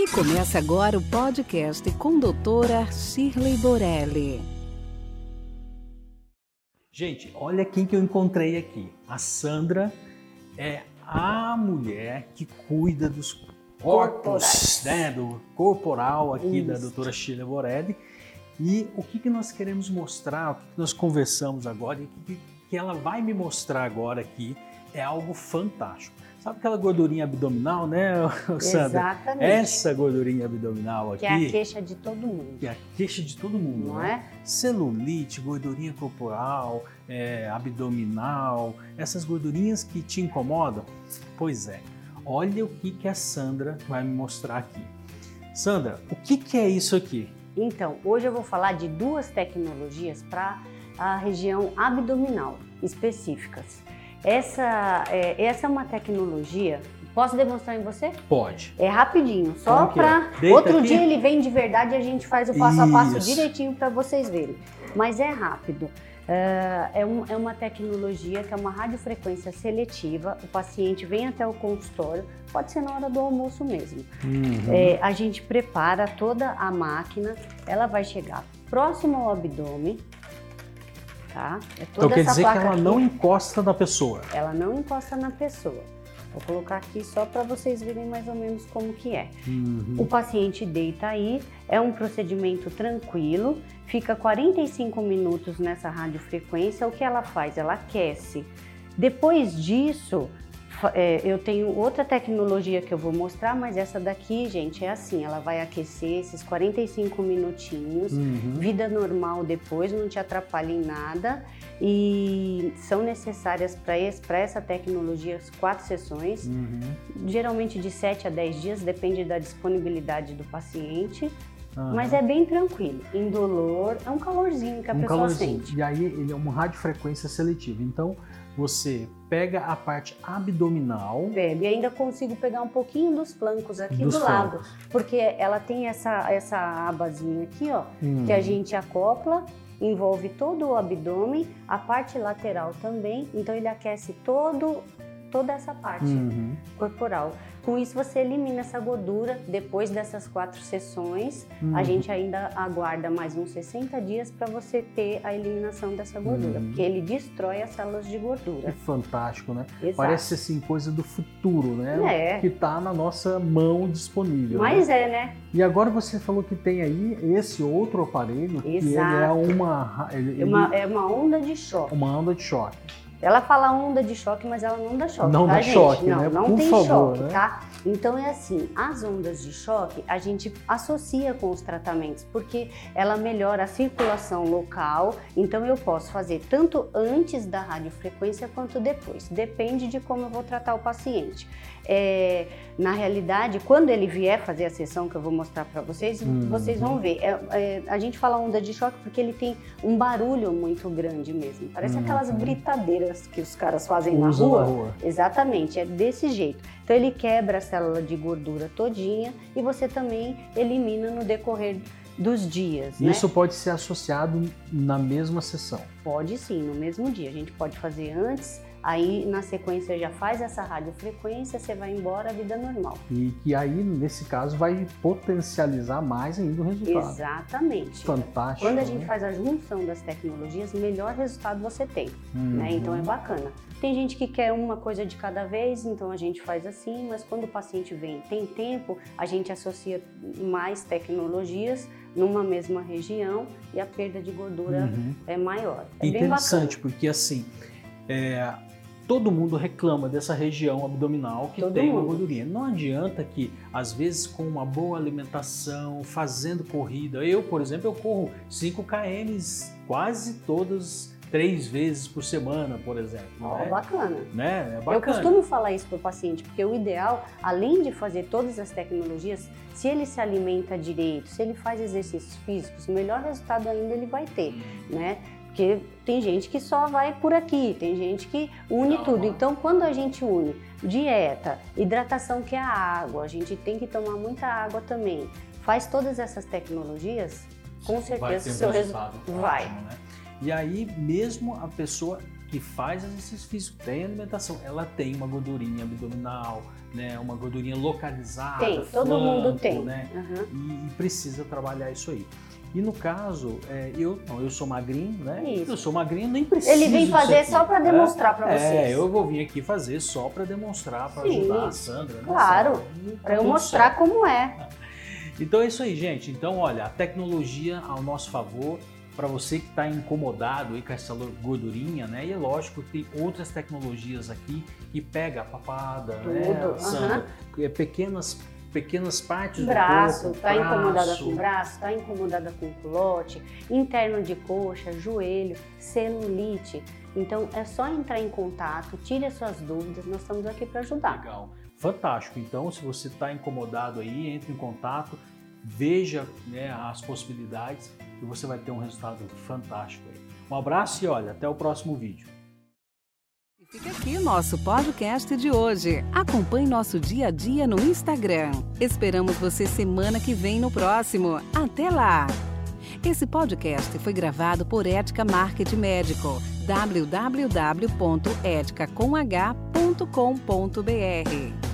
E começa agora o podcast com a doutora Shirley Borelli. Gente, olha quem que eu encontrei aqui. A Sandra é a mulher que cuida dos corpos, né, do corporal aqui Isso. da doutora Shirley Borelli. E o que, que nós queremos mostrar, o que, que nós conversamos agora e o que, que ela vai me mostrar agora aqui é algo fantástico. Sabe aquela gordurinha abdominal, né, Sandra? Exatamente. Essa gordurinha abdominal aqui. Que é a queixa de todo mundo. Que é a queixa de todo mundo, Não né? é? Celulite, gordurinha corporal, é, abdominal, essas gordurinhas que te incomodam. Pois é, olha o que, que a Sandra vai me mostrar aqui. Sandra, o que, que é isso aqui? Então, hoje eu vou falar de duas tecnologias para a região abdominal específicas. Essa é, essa é uma tecnologia. Posso demonstrar em você? Pode. É rapidinho, só é? para. Deita Outro aqui. dia ele vem de verdade e a gente faz o passo a passo Isso. direitinho para vocês verem. Mas é rápido. É, é um- é uma tecnologia que é uma radiofrequência seletiva. O paciente vem até o consultório, pode ser na hora do almoço mesmo. Uhum. É, a gente prepara toda a máquina, ela vai chegar próximo ao abdômen, tá? É então quer dizer que ela aqui, não encosta na pessoa. ela não encosta na pessoa. Vou colocar aqui só para vocês verem mais ou menos como que é. Uhum. O paciente deita aí, é um procedimento tranquilo, fica 45 minutos nessa radiofrequência. O que ela faz? Ela aquece. Depois disso, é, eu tenho outra tecnologia que eu vou mostrar, mas essa daqui, gente, é assim: ela vai aquecer esses 45 minutinhos. Uhum. Vida normal depois, não te atrapalha em nada. E são necessárias para essa tecnologia as quatro sessões Uhum. geralmente de 7 a 10 dias, depende da disponibilidade do paciente, Aham. mas é bem tranquilo, indolor, é um calorzinho que a um pessoa calorzinho. sente. E aí ele é uma radiofrequência seletiva. Então você pega a parte abdominal. Velho, e ainda consigo pegar um pouquinho dos flancos aqui Dos do lado, flancos. porque ela tem essa, essa abazinha aqui, ó, que a gente acopla, envolve todo o abdômen, a parte lateral também, então ele aquece todo, toda essa parte. Uhum. corporal. Com isso você elimina essa gordura. Depois dessas quatro sessões, Uhum. a gente ainda aguarda mais uns 60 dias para você ter a eliminação dessa gordura, Uhum. porque ele destrói as células de É gordura. fantástico, né? Exato. Parece assim coisa do futuro, né? É. Que tá na nossa mão disponível. Mas né? é, né? E agora você falou que tem aí esse outro aparelho que ele é Exato. uma ele- É uma, é uma onda de choque. uma onda de choque. Ela fala onda de choque, mas ela não dá choque. Não tá, dá gente? choque, não, né? Não Por tem favor, choque, né? tá? Então é assim, as ondas de choque a gente associa com os tratamentos, porque ela melhora a circulação local, então eu posso fazer tanto antes da radiofrequência quanto depois. Depende de como eu vou tratar o paciente. É, na realidade, quando ele vier fazer a sessão que eu vou mostrar para vocês, Uhum. vocês vão ver. É, é, a gente fala onda de choque porque ele tem um barulho muito grande mesmo. Parece Uhum. aquelas que os caras fazem na rua. na rua. Exatamente, é desse jeito. Então ele quebra a célula de gordura todinha e você também elimina no decorrer dos dias. né? Isso pode ser associado na mesma sessão. Pode sim, no mesmo dia. A gente pode fazer antes, aí na sequência já faz essa radiofrequência, você vai embora, a vida normal. E que aí, nesse caso, vai potencializar mais ainda o resultado. Exatamente. Fantástico. Quando a gente né? faz a junção das tecnologias, melhor resultado você tem. né? Uhum. Então é bacana. Tem gente que quer uma coisa de cada vez, então a gente faz assim, mas quando o paciente vem tem tempo, a gente associa mais tecnologias numa mesma região e a perda de gordura Uhum. é maior. É bem Interessante, porque assim, é, todo mundo reclama dessa região abdominal que Todo tem uma mundo. gordurinha. Não adianta que, às vezes, com uma boa alimentação, fazendo corrida, eu, por exemplo, eu corro 5 km quase todas três vezes por semana, por exemplo. Ó, né? bacana. Né? É Eu bacana. costumo falar isso para o paciente, porque o ideal, além de fazer todas as tecnologias, se ele se alimenta direito, se ele faz exercícios físicos, melhor resultado ainda ele vai ter, né? Porque tem gente que só vai por aqui, tem gente que une tudo. Então, quando a gente une dieta, hidratação que é a água, a gente tem que tomar muita água também. Faz todas essas tecnologias, com certeza o seu resultado resultado vai. ótimo, né? E aí, mesmo a pessoa que faz exercício físico, tem alimentação, ela tem uma gordurinha abdominal, né, uma gordurinha localizada. Tem, todo flanco, mundo tem. Né? Uhum. E, e precisa trabalhar isso aí. E no caso, é, eu não, eu sou magrinho, né? Isso. Eu sou magrinho, nem preciso. Ele vem fazer aqui, só para né? demonstrar para vocês. É, eu vou vir aqui fazer só para demonstrar, para ajudar a Sandra. né, claro? E tá Para eu mostrar certo. como é. Então é isso aí, gente. Então, olha, a tecnologia ao nosso favor para você que está incomodado aí com essa gordurinha, né? E é lógico que tem outras tecnologias aqui que pega a papada, né? Tudo, Sandra? É, pequenas pequenas partes Braço, do corpo, tá incomodada braço. com braço, tá incomodada com culote, interno de coxa, joelho, celulite. Então é só entrar em contato, tire as suas dúvidas, nós estamos aqui para ajudar. Legal. Fantástico. Então, se você está incomodado aí, entre em contato, veja né, as possibilidades e você vai ter um resultado fantástico aí. Um abraço e olha, até o próximo vídeo. Fica aqui o nosso podcast de hoje. Acompanhe nosso dia a dia no Instagram. Esperamos você semana que vem no próximo. Até lá! Esse podcast foi gravado por Ética Marketing Médico. www.eticacomh.com.br